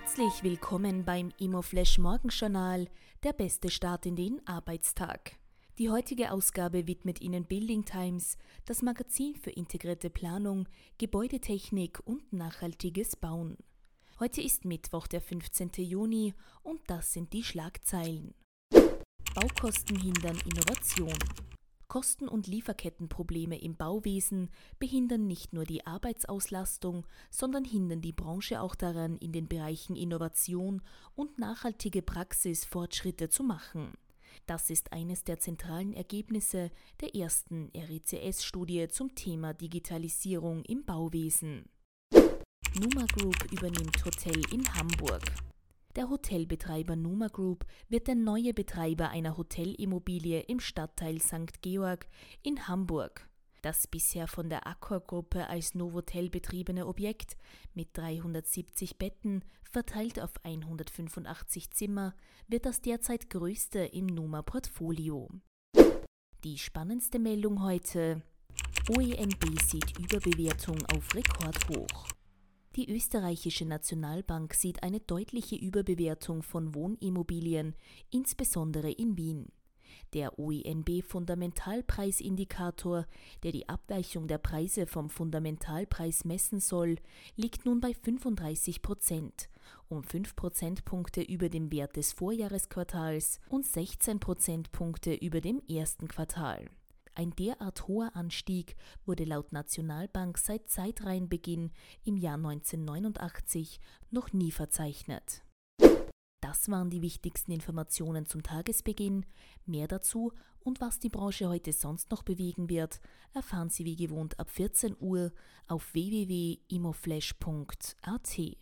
Herzlich willkommen beim Immoflash Morgenjournal, der beste Start in den Arbeitstag. Die heutige Ausgabe widmet Ihnen Building Times, das Magazin für integrierte Planung, Gebäudetechnik und nachhaltiges Bauen. Heute ist Mittwoch, der 15. Juni und das sind die Schlagzeilen. Baukosten hindern Innovation. Kosten- und Lieferkettenprobleme im Bauwesen behindern nicht nur die Arbeitsauslastung, sondern hindern die Branche auch daran, in den Bereichen Innovation und nachhaltige Praxis Fortschritte zu machen. Das ist eines der zentralen Ergebnisse der ersten RICS-Studie zum Thema Digitalisierung im Bauwesen. Numa Group übernimmt Hotel in Hamburg. Der Hotelbetreiber Numa Group wird der neue Betreiber einer Hotelimmobilie im Stadtteil St. Georg in Hamburg. Das bisher von der Accor-Gruppe als Novotel betriebene Objekt mit 370 Betten, verteilt auf 185 Zimmer, wird das derzeit größte im Numa-Portfolio. Die spannendste Meldung heute: OEMB sieht Überbewertung auf Rekordhoch. Die österreichische Nationalbank sieht eine deutliche Überbewertung von Wohnimmobilien, insbesondere in Wien. Der OINB-Fundamentalpreisindikator, der die Abweichung der Preise vom Fundamentalpreis messen soll, liegt nun bei 35 Prozent, um 5 Prozentpunkte über dem Wert des Vorjahresquartals und 16 Prozentpunkte über dem ersten Quartal. Ein derart hoher Anstieg wurde laut Nationalbank seit Zeitreihenbeginn im Jahr 1989 noch nie verzeichnet. Das waren die wichtigsten Informationen zum Tagesbeginn. Mehr dazu und was die Branche heute sonst noch bewegen wird, erfahren Sie wie gewohnt ab 14 Uhr auf www.imoflash.at.